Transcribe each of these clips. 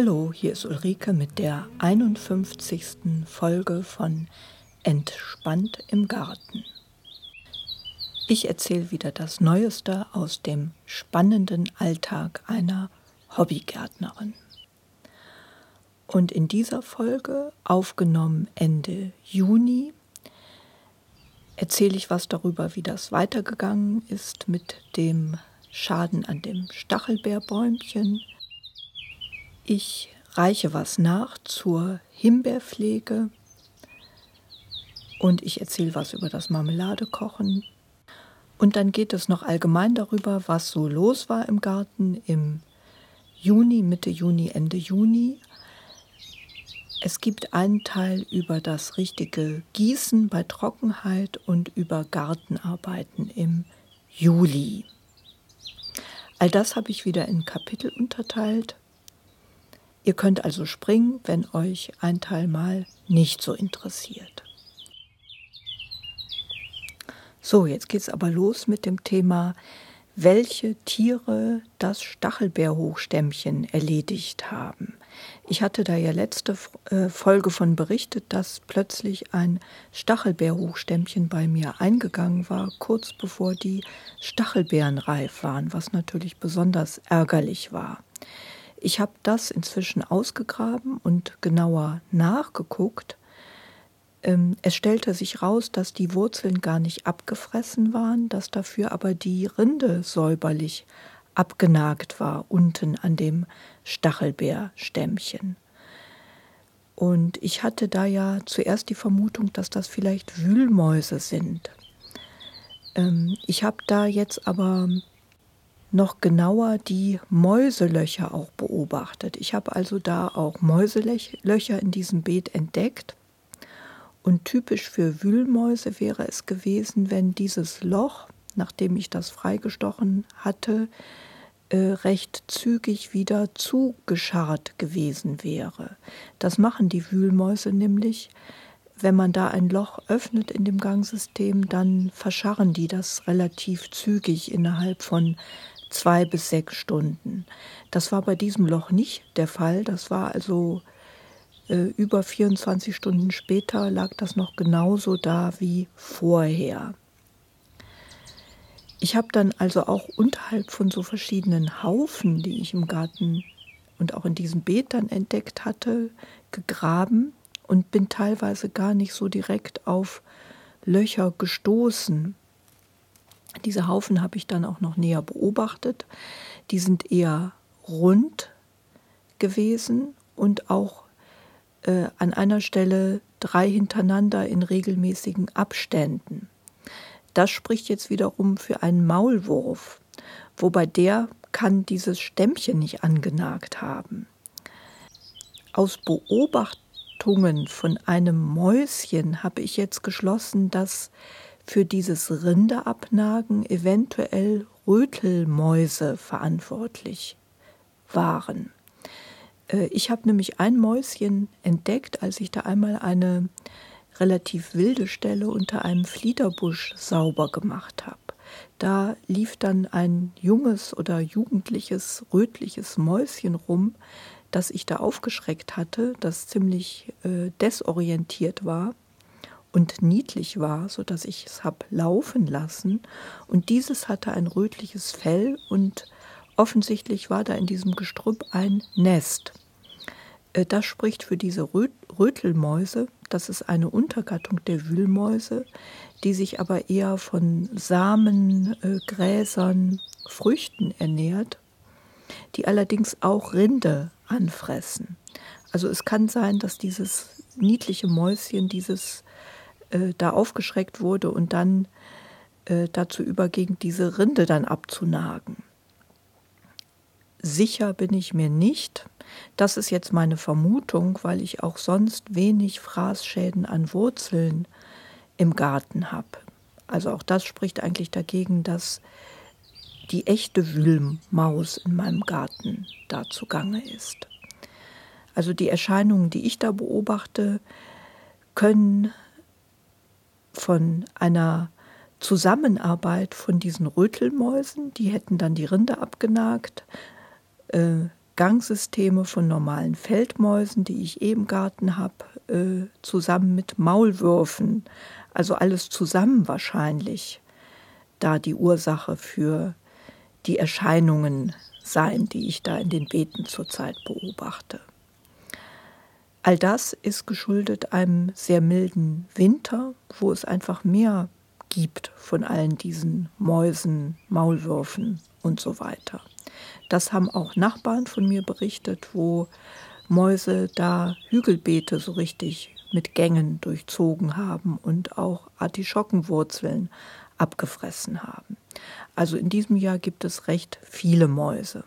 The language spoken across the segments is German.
Hallo, hier ist Ulrike mit der 51. Folge von Entspannt im Garten. Ich erzähle wieder das Neueste aus dem spannenden Alltag einer Hobbygärtnerin. Und in dieser Folge, aufgenommen Ende Juni, erzähle ich was darüber, wie das weitergegangen ist mit dem Schaden an dem Stachelbeerbäumchen, ich reiche was nach zur Himbeerpflege und ich erzähle was über das Marmeladekochen. Und dann geht es noch allgemein darüber, was so los war im Garten im Juni, Mitte Juni, Ende Juni. Es gibt einen Teil über das richtige Gießen bei Trockenheit und über Gartenarbeiten im Juli. All das habe ich wieder in Kapitel unterteilt. Ihr könnt also springen, wenn euch ein Teil mal nicht so interessiert. So, jetzt geht es aber los mit dem Thema, welche Tiere das Stachelbeerhochstämmchen erledigt haben. Ich hatte da ja letzte äh, Folge von berichtet, dass plötzlich ein Stachelbeerhochstämmchen bei mir eingegangen war, kurz bevor die Stachelbeeren reif waren, was natürlich besonders ärgerlich war. Ich habe das inzwischen ausgegraben und genauer nachgeguckt. Ähm, es stellte sich raus, dass die Wurzeln gar nicht abgefressen waren, dass dafür aber die Rinde säuberlich abgenagt war unten an dem Stachelbeerstämmchen. Und ich hatte da ja zuerst die Vermutung, dass das vielleicht Wühlmäuse sind. Ähm, ich habe da jetzt aber noch genauer die Mäuselöcher auch beobachtet. Ich habe also da auch Mäuselöcher in diesem Beet entdeckt. Und typisch für Wühlmäuse wäre es gewesen, wenn dieses Loch, nachdem ich das freigestochen hatte, äh, recht zügig wieder zugescharrt gewesen wäre. Das machen die Wühlmäuse nämlich. Wenn man da ein Loch öffnet in dem Gangsystem, dann verscharren die das relativ zügig innerhalb von zwei bis sechs Stunden. Das war bei diesem Loch nicht der Fall. Das war also äh, über 24 Stunden später lag das noch genauso da wie vorher. Ich habe dann also auch unterhalb von so verschiedenen Haufen, die ich im Garten und auch in diesem Beet dann entdeckt hatte, gegraben und bin teilweise gar nicht so direkt auf Löcher gestoßen. Diese Haufen habe ich dann auch noch näher beobachtet. Die sind eher rund gewesen und auch äh, an einer Stelle drei hintereinander in regelmäßigen Abständen. Das spricht jetzt wiederum für einen Maulwurf, wobei der kann dieses Stämmchen nicht angenagt haben. Aus Beobachtungen von einem Mäuschen habe ich jetzt geschlossen, dass für dieses Rinderabnagen eventuell Rötelmäuse verantwortlich waren. Äh, ich habe nämlich ein Mäuschen entdeckt, als ich da einmal eine relativ wilde Stelle unter einem Fliederbusch sauber gemacht habe. Da lief dann ein junges oder jugendliches rötliches Mäuschen rum, das ich da aufgeschreckt hatte, das ziemlich äh, desorientiert war und niedlich war, so dass ich es habe laufen lassen. Und dieses hatte ein rötliches Fell und offensichtlich war da in diesem Gestrüpp ein Nest. Äh, das spricht für diese Rötelmäuse. Das ist eine Untergattung der Wühlmäuse, die sich aber eher von Samen, äh, Gräsern, Früchten ernährt, die allerdings auch Rinde anfressen. Also es kann sein, dass dieses niedliche Mäuschen, dieses äh, da aufgeschreckt wurde und dann äh, dazu überging, diese Rinde dann abzunagen. Sicher bin ich mir nicht. Das ist jetzt meine Vermutung, weil ich auch sonst wenig Fraßschäden an Wurzeln im Garten habe. Also auch das spricht eigentlich dagegen, dass die echte Wühlmaus in meinem Garten da zugange ist. Also die Erscheinungen, die ich da beobachte, können von einer Zusammenarbeit von diesen Rötelmäusen, die hätten dann die Rinde abgenagt, äh, Gangsysteme von normalen Feldmäusen, die ich eben im Garten habe, äh, zusammen mit Maulwürfen. Also alles zusammen wahrscheinlich, da die Ursache für die Erscheinungen sein, die ich da in den Beeten zurzeit beobachte. All das ist geschuldet einem sehr milden Winter, wo es einfach mehr gibt von allen diesen Mäusen, Maulwürfen und so weiter. Das haben auch Nachbarn von mir berichtet, wo Mäuse da Hügelbeete so richtig mit Gängen durchzogen haben und auch Artischockenwurzeln abgefressen haben. Also in diesem Jahr gibt es recht viele Mäuse.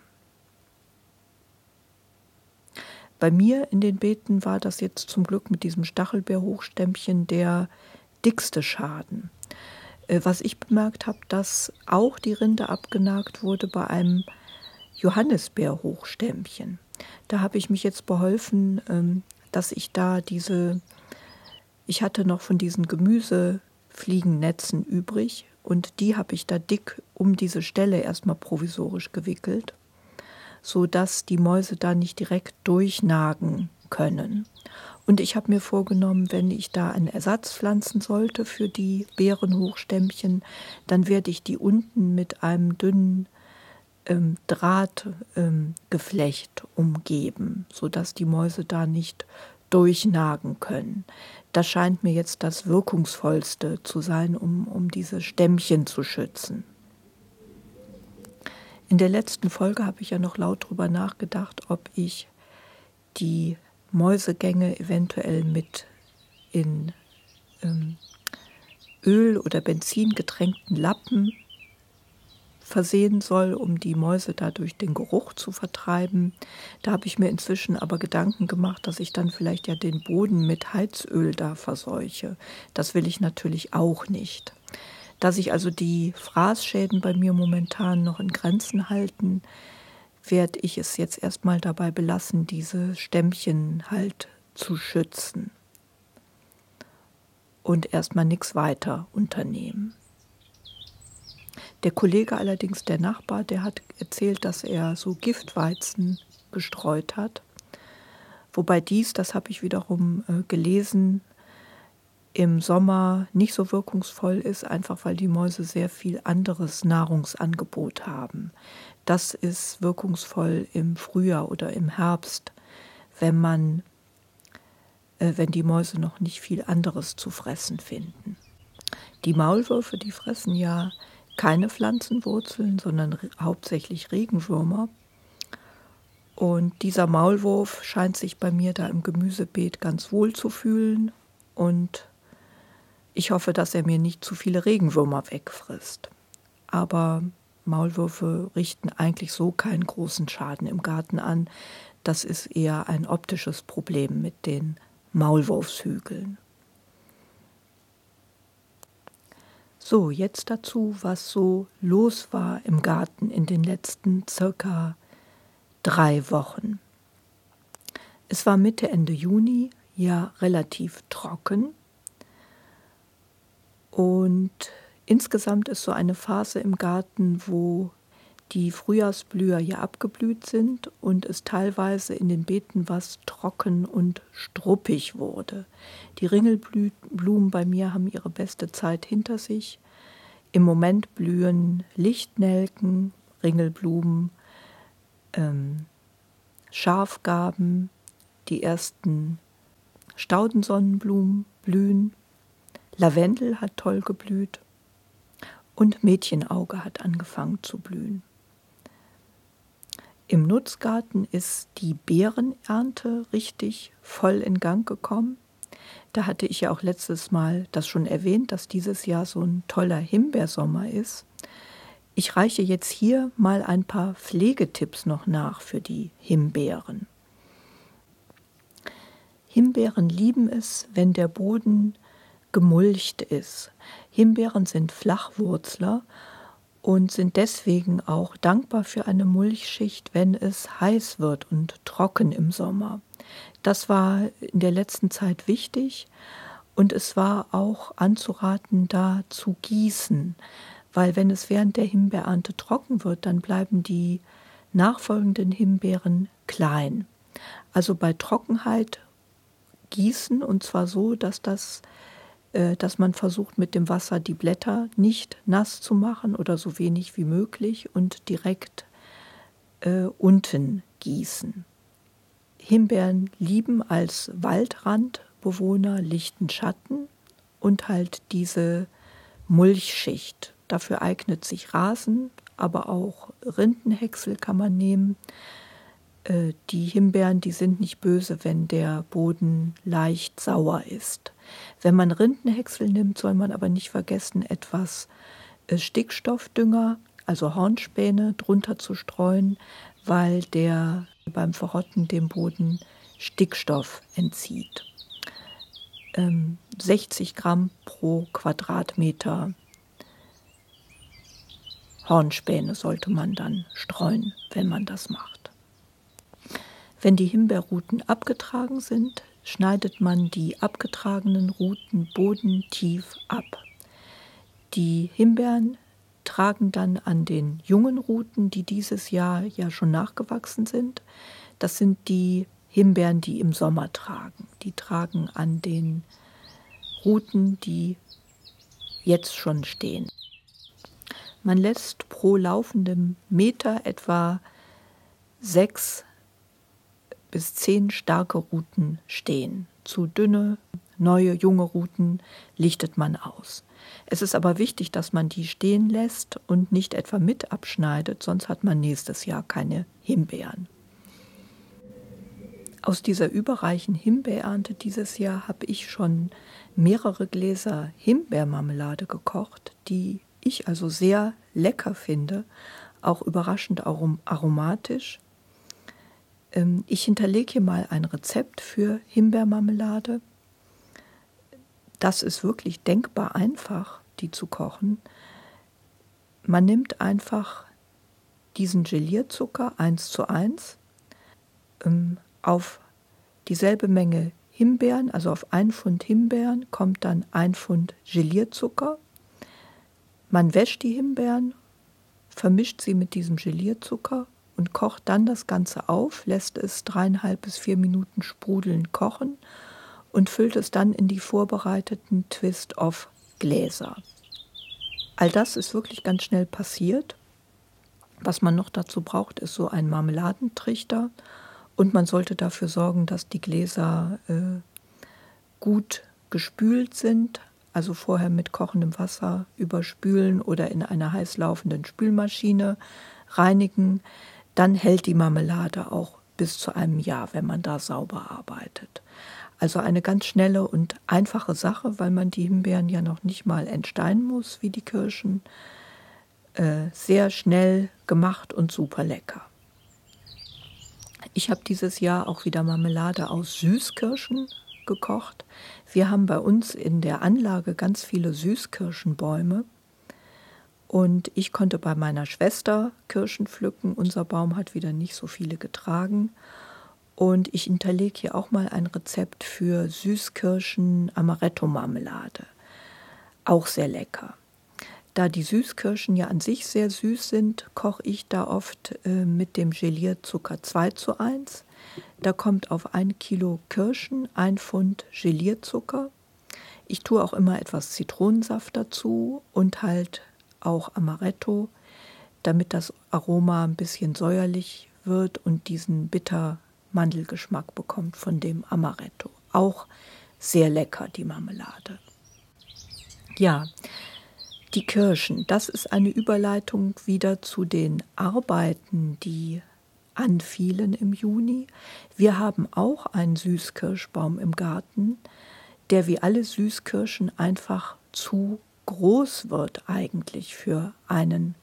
Bei mir in den Beeten war das jetzt zum Glück mit diesem Stachelbeerhochstämmchen der dickste Schaden. Äh, was ich bemerkt habe, dass auch die Rinde abgenagt wurde bei einem Johannisbeerhochstämmchen. Da habe ich mich jetzt beholfen, ähm, dass ich da diese, ich hatte noch von diesen Gemüsefliegennetzen übrig und die habe ich da dick um diese Stelle erstmal provisorisch gewickelt so dass die Mäuse da nicht direkt durchnagen können. Und ich habe mir vorgenommen, wenn ich da einen Ersatz pflanzen sollte für die Beerenhochstämmchen, dann werde ich die unten mit einem dünnen ähm, Drahtgeflecht ähm, umgeben, sodass die Mäuse da nicht durchnagen können. Das scheint mir jetzt das Wirkungsvollste zu sein, um, um diese Stämmchen zu schützen. In der letzten Folge habe ich ja noch laut darüber nachgedacht, ob ich die Mäusegänge eventuell mit in ähm, Öl oder Benzin getränkten Lappen versehen soll, um die Mäuse dadurch den Geruch zu vertreiben. Da habe ich mir inzwischen aber Gedanken gemacht, dass ich dann vielleicht ja den Boden mit Heizöl da verseuche. Das will ich natürlich auch nicht. Da sich also die Fraßschäden bei mir momentan noch in Grenzen halten, werde ich es jetzt erstmal dabei belassen, diese Stämmchen halt zu schützen und erstmal nichts weiter unternehmen. Der Kollege allerdings, der Nachbar, der hat erzählt, dass er so Giftweizen gestreut hat. Wobei dies, das habe ich wiederum äh, gelesen, im Sommer nicht so wirkungsvoll ist, einfach weil die Mäuse sehr viel anderes Nahrungsangebot haben. Das ist wirkungsvoll im Frühjahr oder im Herbst, wenn man, äh, wenn die Mäuse noch nicht viel anderes zu fressen finden. Die Maulwürfe, die fressen ja keine Pflanzenwurzeln, sondern hauptsächlich Regenwürmer. Und dieser Maulwurf scheint sich bei mir da im Gemüsebeet ganz wohl zu fühlen und ich hoffe, dass er mir nicht zu viele Regenwürmer wegfrisst. Aber Maulwürfe richten eigentlich so keinen großen Schaden im Garten an. Das ist eher ein optisches Problem mit den Maulwurfshügeln. So, jetzt dazu, was so los war im Garten in den letzten circa drei Wochen. Es war Mitte, Ende Juni, ja relativ trocken. Und insgesamt ist so eine Phase im Garten, wo die Frühjahrsblüher ja abgeblüht sind und es teilweise in den Beeten was trocken und struppig wurde. Die Ringelblumen bei mir haben ihre beste Zeit hinter sich. Im Moment blühen Lichtnelken, Ringelblumen, ähm, Schafgaben, die ersten Staudensonnenblumen blühen Lavendel hat toll geblüht und Mädchenauge hat angefangen zu blühen. Im Nutzgarten ist die Beerenernte richtig voll in Gang gekommen. Da hatte ich ja auch letztes Mal das schon erwähnt, dass dieses Jahr so ein toller Himbeersommer ist. Ich reiche jetzt hier mal ein paar Pflegetipps noch nach für die Himbeeren. Himbeeren lieben es, wenn der Boden gemulcht ist. Himbeeren sind Flachwurzler und sind deswegen auch dankbar für eine Mulchschicht, wenn es heiß wird und trocken im Sommer. Das war in der letzten Zeit wichtig und es war auch anzuraten, da zu gießen, weil wenn es während der Himbeerernte trocken wird, dann bleiben die nachfolgenden Himbeeren klein. Also bei Trockenheit gießen und zwar so, dass das dass man versucht mit dem Wasser die Blätter nicht nass zu machen oder so wenig wie möglich und direkt äh, unten gießen. Himbeeren lieben als Waldrandbewohner lichten Schatten und halt diese Mulchschicht. Dafür eignet sich Rasen, aber auch Rindenhäcksel kann man nehmen. Äh, die Himbeeren, die sind nicht böse, wenn der Boden leicht sauer ist. Wenn man Rindenhäcksel nimmt, soll man aber nicht vergessen, etwas äh, Stickstoffdünger, also Hornspäne, drunter zu streuen, weil der beim Verrotten dem Boden Stickstoff entzieht. 60 ähm, Gramm pro Quadratmeter Hornspäne sollte man dann streuen, wenn man das macht. Wenn die Himbeerruten abgetragen sind, schneidet man die abgetragenen Ruten bodentief ab. Die Himbeeren tragen dann an den jungen Ruten, die dieses Jahr ja schon nachgewachsen sind. Das sind die Himbeeren, die im Sommer tragen. Die tragen an den Ruten, die jetzt schon stehen. Man lässt pro laufendem Meter etwa sechs bis zehn starke Ruten stehen. Zu dünne, neue, junge Ruten lichtet man aus. Es ist aber wichtig, dass man die stehen lässt und nicht etwa mit abschneidet, sonst hat man nächstes Jahr keine Himbeeren. Aus dieser überreichen Himbeerernte dieses Jahr habe ich schon mehrere Gläser Himbeermarmelade gekocht, die ich also sehr lecker finde, auch überraschend aromatisch. Ähm, ich hinterlege hier mal ein Rezept für Himbeermarmelade. Das ist wirklich denkbar einfach, die zu kochen. Man nimmt einfach diesen Gelierzucker 1 zu 1 auf dieselbe Menge Himbeeren, also auf ein Pfund Himbeeren kommt dann ein Pfund Gelierzucker. Man wäscht die Himbeeren, vermischt sie mit diesem Gelierzucker und kocht dann das Ganze auf, lässt es dreieinhalb bis vier Minuten sprudeln kochen und füllt es dann in die vorbereiteten Twist-Off-Gläser. All das ist wirklich ganz schnell passiert. Was man noch dazu braucht, ist so ein Marmeladentrichter und man sollte dafür sorgen, dass die Gläser äh, gut gespült sind, also vorher mit kochendem Wasser überspülen oder in einer heiß laufenden Spülmaschine reinigen. Dann hält die Marmelade auch bis zu einem Jahr, wenn man da sauber arbeitet. Also eine ganz schnelle und einfache Sache, weil man die Himbeeren ja noch nicht mal entsteinen muss wie die Kirschen. Äh, sehr schnell gemacht und super lecker. Ich habe dieses Jahr auch wieder Marmelade aus Süßkirschen gekocht. Wir haben bei uns in der Anlage ganz viele Süßkirschenbäume. Und ich konnte bei meiner Schwester Kirschen pflücken. Unser Baum hat wieder nicht so viele getragen. Und ich hinterlege hier auch mal ein Rezept für Süßkirschen Amaretto-Marmelade. Auch sehr lecker. Da die Süßkirschen ja an sich sehr süß sind, koche ich da oft äh, mit dem Gelierzucker 2 zu 1. Da kommt auf ein Kilo Kirschen ein Pfund Gelierzucker. Ich tue auch immer etwas Zitronensaft dazu und halt auch Amaretto, damit das Aroma ein bisschen säuerlich wird und diesen bitter Mandelgeschmack bekommt von dem Amaretto. Auch sehr lecker, die Marmelade. Ja, die Kirschen, das ist eine Überleitung wieder zu den Arbeiten, die anfielen im Juni. Wir haben auch einen Süßkirschbaum im Garten, der wie alle Süßkirschen einfach zu groß wird eigentlich für einen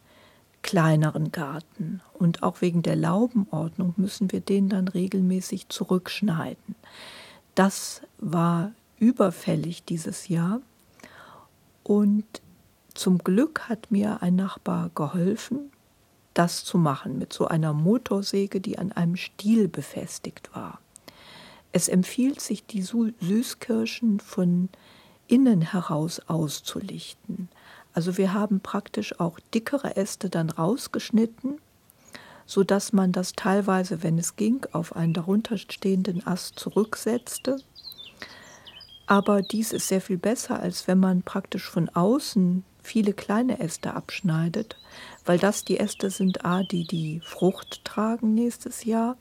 kleineren Garten. Und auch wegen der Laubenordnung müssen wir den dann regelmäßig zurückschneiden. Das war überfällig dieses Jahr. Und zum Glück hat mir ein Nachbar geholfen, das zu machen mit so einer Motorsäge, die an einem Stiel befestigt war. Es empfiehlt sich, die Süßkirschen von innen heraus auszulichten. Also wir haben praktisch auch dickere Äste dann rausgeschnitten, so dass man das teilweise, wenn es ging, auf einen darunterstehenden Ast zurücksetzte. Aber dies ist sehr viel besser, als wenn man praktisch von außen viele kleine Äste abschneidet, weil das die Äste sind A, die die Frucht tragen nächstes Jahr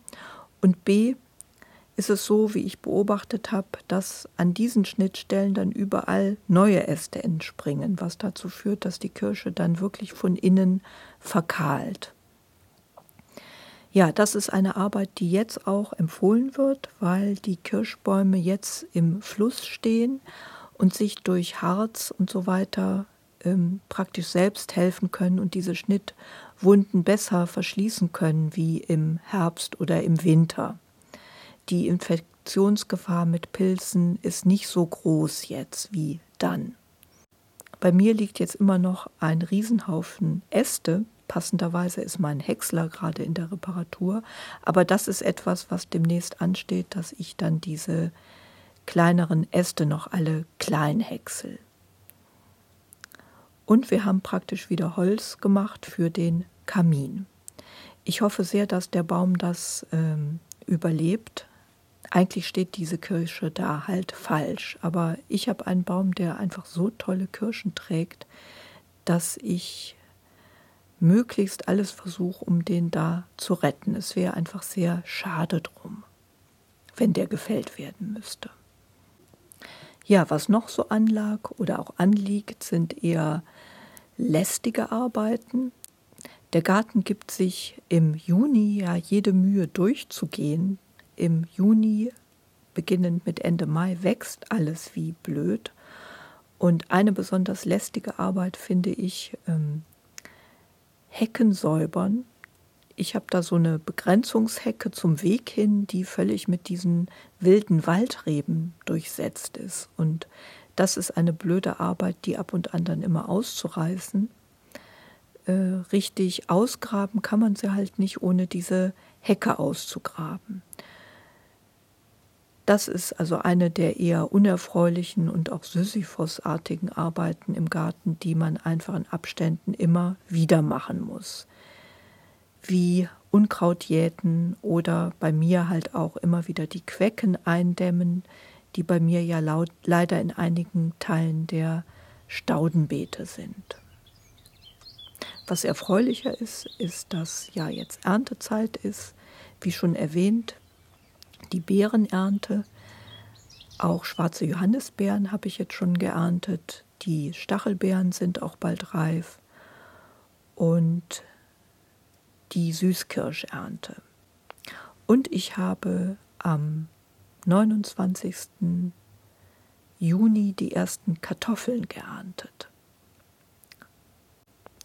und B, ist es so, wie ich beobachtet habe, dass an diesen Schnittstellen dann überall neue Äste entspringen, was dazu führt, dass die Kirsche dann wirklich von innen verkahlt. Ja, das ist eine Arbeit, die jetzt auch empfohlen wird, weil die Kirschbäume jetzt im Fluss stehen und sich durch Harz und so weiter ähm, praktisch selbst helfen können und diese Schnittwunden besser verschließen können wie im Herbst oder im Winter die Infektionsgefahr mit Pilzen ist nicht so groß jetzt wie dann. Bei mir liegt jetzt immer noch ein Riesenhaufen Äste. Passenderweise ist mein Häcksler gerade in der Reparatur. Aber das ist etwas, was demnächst ansteht, dass ich dann diese kleineren Äste noch alle klein häcksel. Und wir haben praktisch wieder Holz gemacht für den Kamin. Ich hoffe sehr, dass der Baum das ähm, überlebt, eigentlich steht diese Kirsche da halt falsch, aber ich habe einen Baum, der einfach so tolle Kirschen trägt, dass ich möglichst alles versuche, um den da zu retten. Es wäre einfach sehr schade drum, wenn der gefällt werden müsste. Ja, was noch so anlag oder auch anliegt, sind eher lästige Arbeiten. Der Garten gibt sich im Juni ja jede Mühe durchzugehen, im Juni, beginnend mit Ende Mai, wächst alles wie blöd. Und eine besonders lästige Arbeit finde ich ähm, Hecken säubern. Ich habe da so eine Begrenzungshecke zum Weg hin, die völlig mit diesen wilden Waldreben durchsetzt ist. Und das ist eine blöde Arbeit, die ab und an dann immer auszureißen. Äh, richtig ausgraben kann man sie halt nicht, ohne diese Hecke auszugraben. Das ist also eine der eher unerfreulichen und auch Sisyphos-artigen Arbeiten im Garten, die man einfach in Abständen immer wieder machen muss. Wie Unkraut jäten oder bei mir halt auch immer wieder die Quecken eindämmen, die bei mir ja laut, leider in einigen Teilen der Staudenbeete sind. Was erfreulicher ist, ist, dass ja jetzt Erntezeit ist. Wie schon erwähnt, die Beerenernte. Auch schwarze Johannisbeeren habe ich jetzt schon geerntet. Die Stachelbeeren sind auch bald reif. Und die Süßkirschernte. Und ich habe am 29. Juni die ersten Kartoffeln geerntet.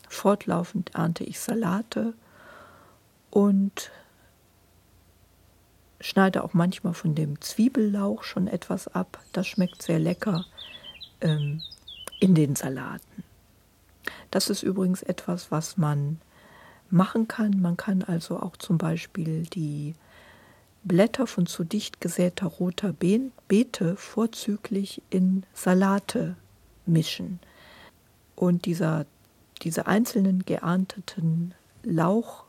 Fortlaufend ernte ich Salate und schneide auch manchmal von dem Zwiebellauch schon etwas ab. Das schmeckt sehr lecker ähm, in den Salaten. Das ist übrigens etwas, was man machen kann. Man kann also auch zum Beispiel die Blätter von zu dicht gesäter roter Beete vorzüglich in Salate mischen. Und dieser, diese einzelnen geernteten Lauch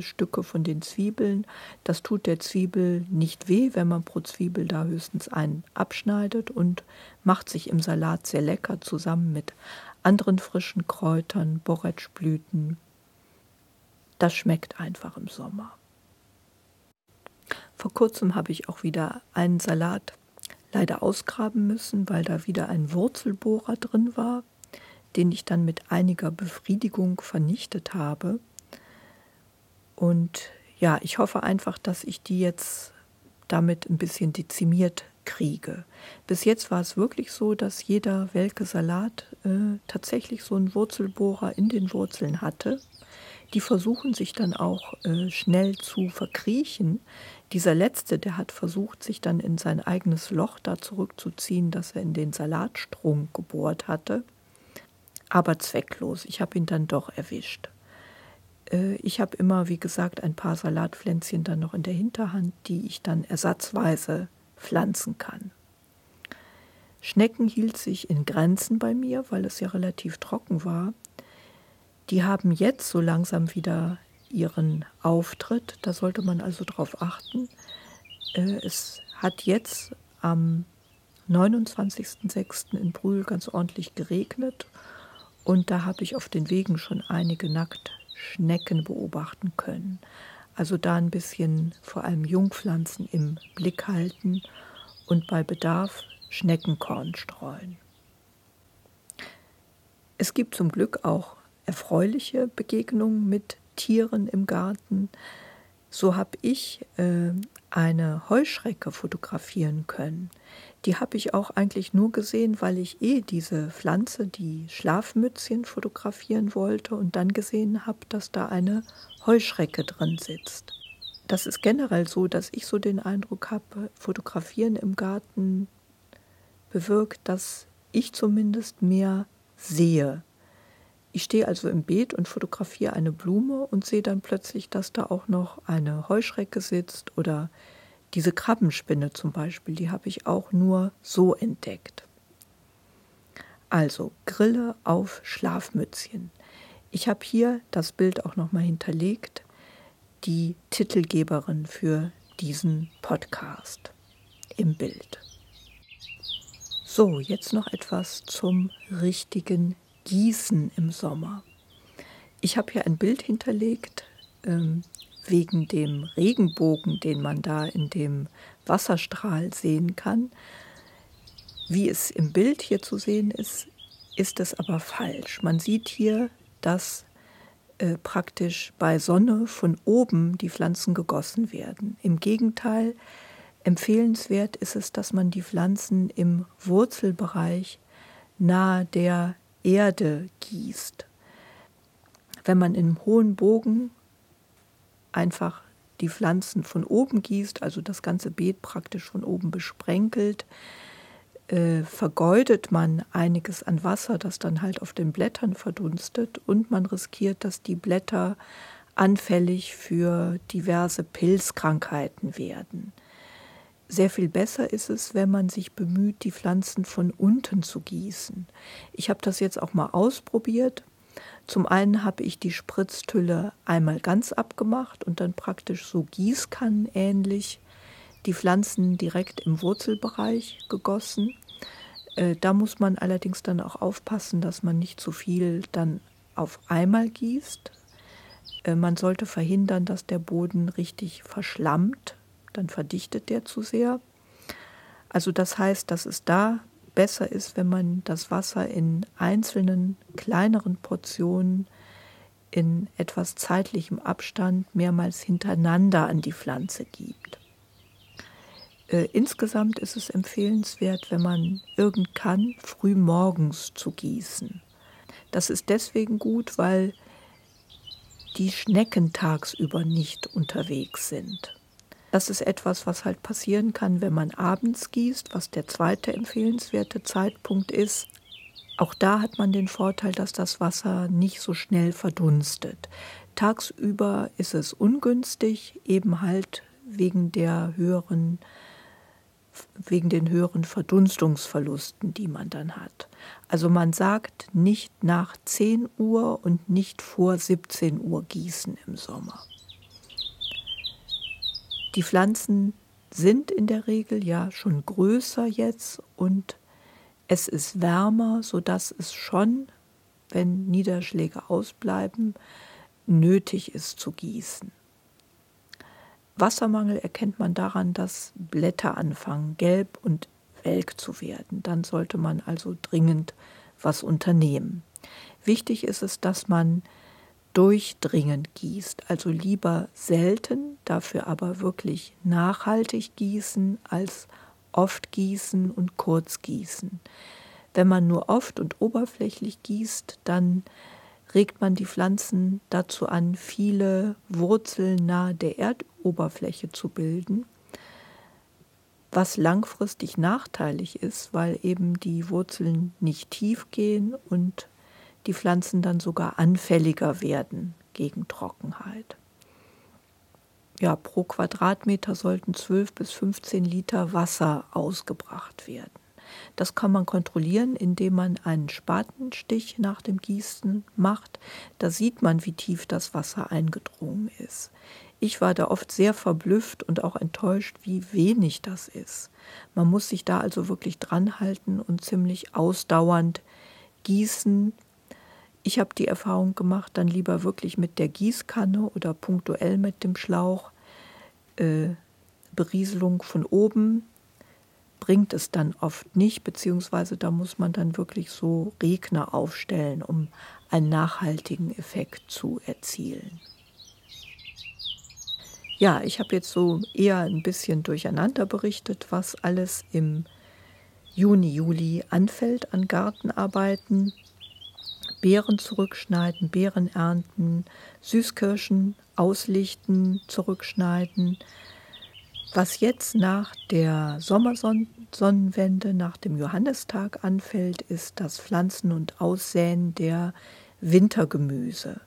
Stücke von den Zwiebeln. Das tut der Zwiebel nicht weh, wenn man pro Zwiebel da höchstens einen abschneidet und macht sich im Salat sehr lecker zusammen mit anderen frischen Kräutern, Borretschblüten. Das schmeckt einfach im Sommer. Vor kurzem habe ich auch wieder einen Salat leider ausgraben müssen, weil da wieder ein Wurzelbohrer drin war, den ich dann mit einiger Befriedigung vernichtet habe. Und ja, ich hoffe einfach, dass ich die jetzt damit ein bisschen dezimiert kriege. Bis jetzt war es wirklich so, dass jeder welke Salat äh, tatsächlich so einen Wurzelbohrer in den Wurzeln hatte. Die versuchen sich dann auch äh, schnell zu verkriechen. Dieser letzte, der hat versucht, sich dann in sein eigenes Loch da zurückzuziehen, das er in den Salatstrunk gebohrt hatte. Aber zwecklos. Ich habe ihn dann doch erwischt. Äh, ich habe immer, wie gesagt, ein paar Salatpflänzchen dann noch in der Hinterhand, die ich dann ersatzweise pflanzen kann. Schnecken hielt sich in Grenzen bei mir, weil es ja relativ trocken war. Die haben jetzt so langsam wieder ihren Auftritt. Da sollte man also drauf achten. Äh, es hat jetzt am 29.06. in Brühl ganz ordentlich geregnet und da habe ich auf den Wegen schon einige Nacktschnecken beobachten können. Also da ein bisschen vor allem Jungpflanzen im Blick halten und bei Bedarf Schneckenkorn streuen. Es gibt zum Glück auch erfreuliche Begegnungen mit Tieren im Garten. So habe ich äh, eine Heuschrecke fotografieren können. Die habe ich auch eigentlich nur gesehen, weil ich eh diese Pflanze, die Schlafmützchen, fotografieren wollte und dann gesehen habe, dass da eine Heuschrecke drin sitzt. Das ist generell so, dass ich so den Eindruck habe, fotografieren im Garten bewirkt, dass ich zumindest mehr sehe. Ich stehe also im Beet und fotografiere eine Blume und sehe dann plötzlich, dass da auch noch eine Heuschrecke sitzt oder diese Krabbenspinne zum Beispiel, die habe ich auch nur so entdeckt. Also Grille auf Schlafmützchen. Ich habe hier das Bild auch nochmal hinterlegt, die Titelgeberin für diesen Podcast im Bild. So, jetzt noch etwas zum richtigen Gießen im Sommer. Ich habe hier ein Bild hinterlegt ähm, wegen dem Regenbogen, den man da in dem Wasserstrahl sehen kann. Wie es im Bild hier zu sehen ist, ist es aber falsch. Man sieht hier, dass äh, praktisch bei Sonne von oben die Pflanzen gegossen werden. Im Gegenteil, empfehlenswert ist es, dass man die Pflanzen im Wurzelbereich nahe der Erde gießt. Wenn man im hohen Bogen einfach die Pflanzen von oben gießt, also das ganze Beet praktisch von oben besprenkelt, äh, vergeudet man einiges an Wasser, das dann halt auf den Blättern verdunstet und man riskiert, dass die Blätter anfällig für diverse Pilzkrankheiten werden. Sehr viel besser ist es, wenn man sich bemüht, die Pflanzen von unten zu gießen. Ich habe das jetzt auch mal ausprobiert. Zum einen habe ich die Spritztülle einmal ganz abgemacht und dann praktisch so gießkannenähnlich die Pflanzen direkt im Wurzelbereich gegossen. Äh, da muss man allerdings dann auch aufpassen, dass man nicht zu viel dann auf einmal gießt. Äh, man sollte verhindern, dass der Boden richtig verschlammt dann verdichtet der zu sehr. Also das heißt, dass es da besser ist, wenn man das Wasser in einzelnen kleineren Portionen in etwas zeitlichem Abstand mehrmals hintereinander an die Pflanze gibt. Äh, insgesamt ist es empfehlenswert, wenn man irgend kann, früh morgens zu gießen. Das ist deswegen gut, weil die Schnecken tagsüber nicht unterwegs sind. Das ist etwas, was halt passieren kann, wenn man abends gießt, was der zweite empfehlenswerte Zeitpunkt ist. Auch da hat man den Vorteil, dass das Wasser nicht so schnell verdunstet. Tagsüber ist es ungünstig, eben halt wegen der höheren wegen den höheren Verdunstungsverlusten, die man dann hat. Also man sagt nicht nach 10 Uhr und nicht vor 17 Uhr gießen im Sommer. Die Pflanzen sind in der Regel ja schon größer jetzt und es ist wärmer, sodass es schon, wenn Niederschläge ausbleiben, nötig ist zu gießen. Wassermangel erkennt man daran, dass Blätter anfangen gelb und welk zu werden. Dann sollte man also dringend was unternehmen. Wichtig ist es, dass man durchdringend gießt. Also lieber selten, dafür aber wirklich nachhaltig gießen als oft gießen und kurz gießen. Wenn man nur oft und oberflächlich gießt, dann regt man die Pflanzen dazu an, viele Wurzeln nahe der Erdoberfläche zu bilden, was langfristig nachteilig ist, weil eben die Wurzeln nicht tief gehen und die Pflanzen dann sogar anfälliger werden gegen Trockenheit. Ja, pro Quadratmeter sollten 12 bis 15 Liter Wasser ausgebracht werden. Das kann man kontrollieren, indem man einen Spatenstich nach dem Gießen macht. Da sieht man, wie tief das Wasser eingedrungen ist. Ich war da oft sehr verblüfft und auch enttäuscht, wie wenig das ist. Man muss sich da also wirklich dran halten und ziemlich ausdauernd gießen. Ich habe die Erfahrung gemacht, dann lieber wirklich mit der Gießkanne oder punktuell mit dem Schlauch. Äh, Berieselung von oben bringt es dann oft nicht, beziehungsweise da muss man dann wirklich so Regner aufstellen, um einen nachhaltigen Effekt zu erzielen. Ja, ich habe jetzt so eher ein bisschen durcheinander berichtet, was alles im Juni, Juli anfällt an Gartenarbeiten. Beeren zurückschneiden, Beeren ernten, Süßkirschen auslichten, zurückschneiden. Was jetzt nach der Sommersonnenwende, nach dem Johannistag anfällt, ist das Pflanzen und Aussäen der Wintergemüse.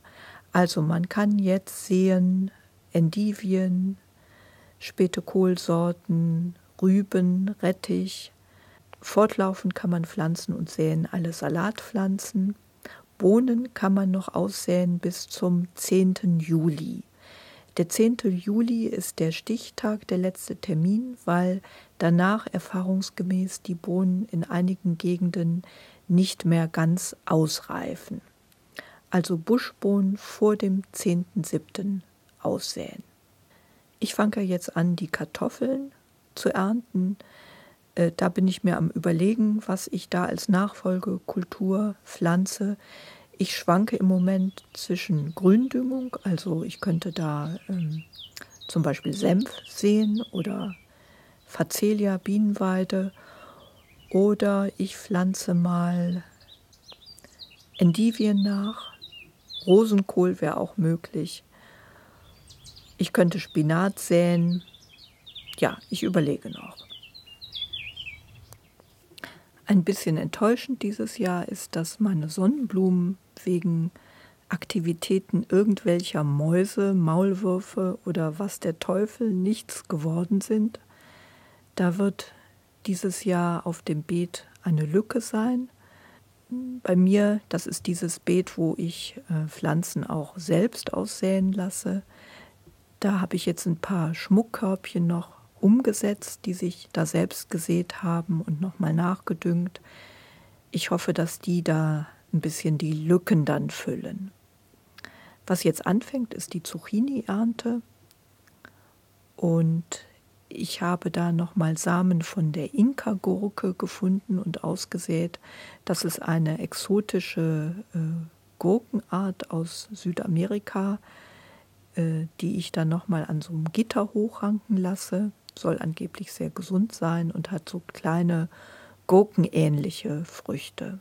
Also man kann jetzt sehen, Endivien, späte Kohlsorten, Rüben, Rettich. Fortlaufend kann man pflanzen und säen alle Salatpflanzen. Bohnen kann man noch aussäen bis zum 10. Juli. Der 10. Juli ist der Stichtag, der letzte Termin, weil danach erfahrungsgemäß die Bohnen in einigen Gegenden nicht mehr ganz ausreifen. Also Buschbohnen vor dem 10.7 aussäen. Ich fange jetzt an, die Kartoffeln zu ernten. Äh, da bin ich mir am Überlegen, was ich da als Nachfolgekultur pflanze. Ich schwanke im Moment zwischen Gründüngung, also ich könnte da ähm, zum Beispiel Senf sehen oder Facelia, Bienenweide oder ich pflanze mal Endivien nach. Rosenkohl wäre auch möglich. Ich könnte Spinat säen. Ja, ich überlege noch. Ein bisschen enttäuschend dieses Jahr ist, dass meine Sonnenblumen wegen Aktivitäten irgendwelcher Mäuse, Maulwürfe oder was der Teufel nichts geworden sind. Da wird dieses Jahr auf dem Beet eine Lücke sein. Bei mir, das ist dieses Beet, wo ich äh, Pflanzen auch selbst aussäen lasse. Da habe ich jetzt ein paar Schmuckkörbchen noch umgesetzt, die sich da selbst gesät haben und nochmal nachgedüngt. Ich hoffe, dass die da ein bisschen die Lücken dann füllen. Was jetzt anfängt, ist die Zucchini-Ernte. Und ich habe da nochmal Samen von der Inka-Gurke gefunden und ausgesät. Das ist eine exotische äh, Gurkenart aus Südamerika, äh, die ich dann nochmal an so einem Gitter hochranken lasse. Soll angeblich sehr gesund sein und hat so kleine gurkenähnliche Früchte.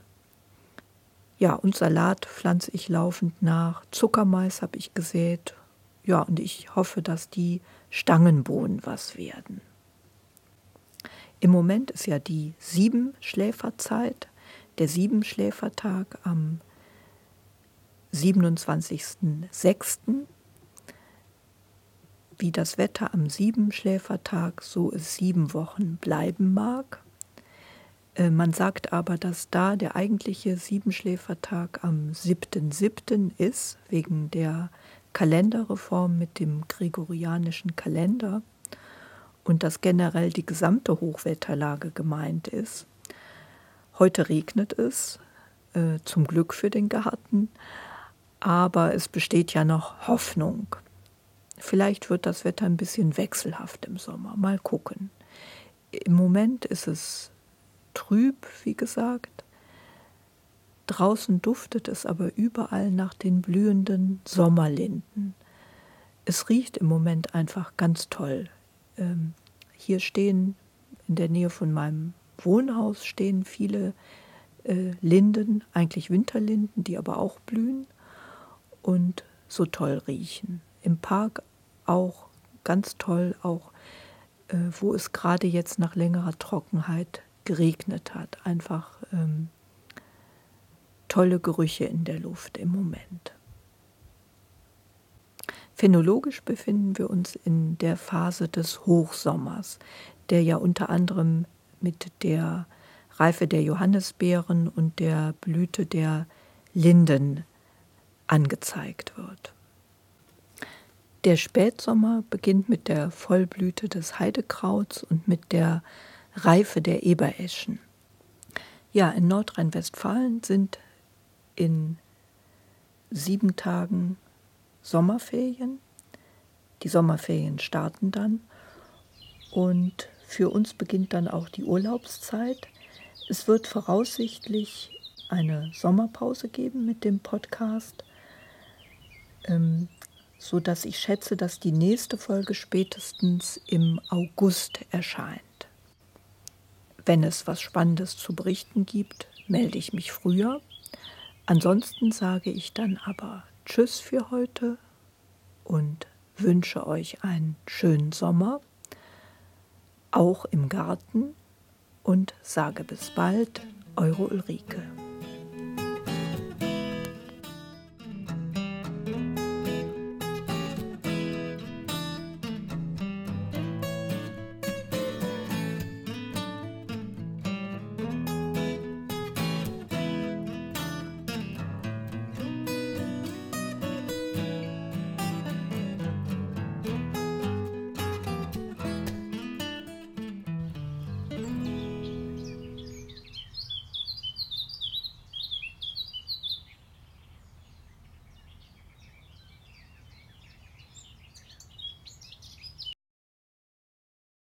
Ja, und Salat pflanze ich laufend nach. Zuckermais habe ich gesät. Ja, und ich hoffe, dass die Stangenbohnen was werden. Im Moment ist ja die Siebenschläferzeit, der Siebenschläfertag am 27.06 wie das Wetter am Siebenschläfertag, so es sieben Wochen bleiben mag. Äh, man sagt aber, dass da der eigentliche Siebenschläfertag am 7.7. ist, wegen der Kalenderreform mit dem gregorianischen Kalender und dass generell die gesamte Hochwetterlage gemeint ist. Heute regnet es, äh, zum Glück für den Garten, aber es besteht ja noch Hoffnung. Vielleicht wird das Wetter ein bisschen wechselhaft im Sommer. Mal gucken. Im Moment ist es trüb, wie gesagt. Draußen duftet es aber überall nach den blühenden Sommerlinden. Es riecht im Moment einfach ganz toll. Ähm, hier stehen in der Nähe von meinem Wohnhaus stehen viele äh, Linden, eigentlich Winterlinden, die aber auch blühen und so toll riechen im Park auch ganz toll, auch äh, wo es gerade jetzt nach längerer Trockenheit geregnet hat. Einfach ähm, tolle Gerüche in der Luft im Moment. Phänologisch befinden wir uns in der Phase des Hochsommers, der ja unter anderem mit der Reife der Johannisbeeren und der Blüte der Linden angezeigt wird. Der Spätsommer beginnt mit der Vollblüte des Heidekrauts und mit der Reife der Ebereschen. Ja, in Nordrhein-Westfalen sind in sieben Tagen Sommerferien. Die Sommerferien starten dann und für uns beginnt dann auch die Urlaubszeit. Es wird voraussichtlich eine Sommerpause geben mit dem Podcast, ähm, so dass ich schätze, dass die nächste Folge spätestens im August erscheint. Wenn es was Spannendes zu berichten gibt, melde ich mich früher. Ansonsten sage ich dann aber Tschüss für heute und wünsche euch einen schönen Sommer, auch im Garten und sage bis bald, eure Ulrike.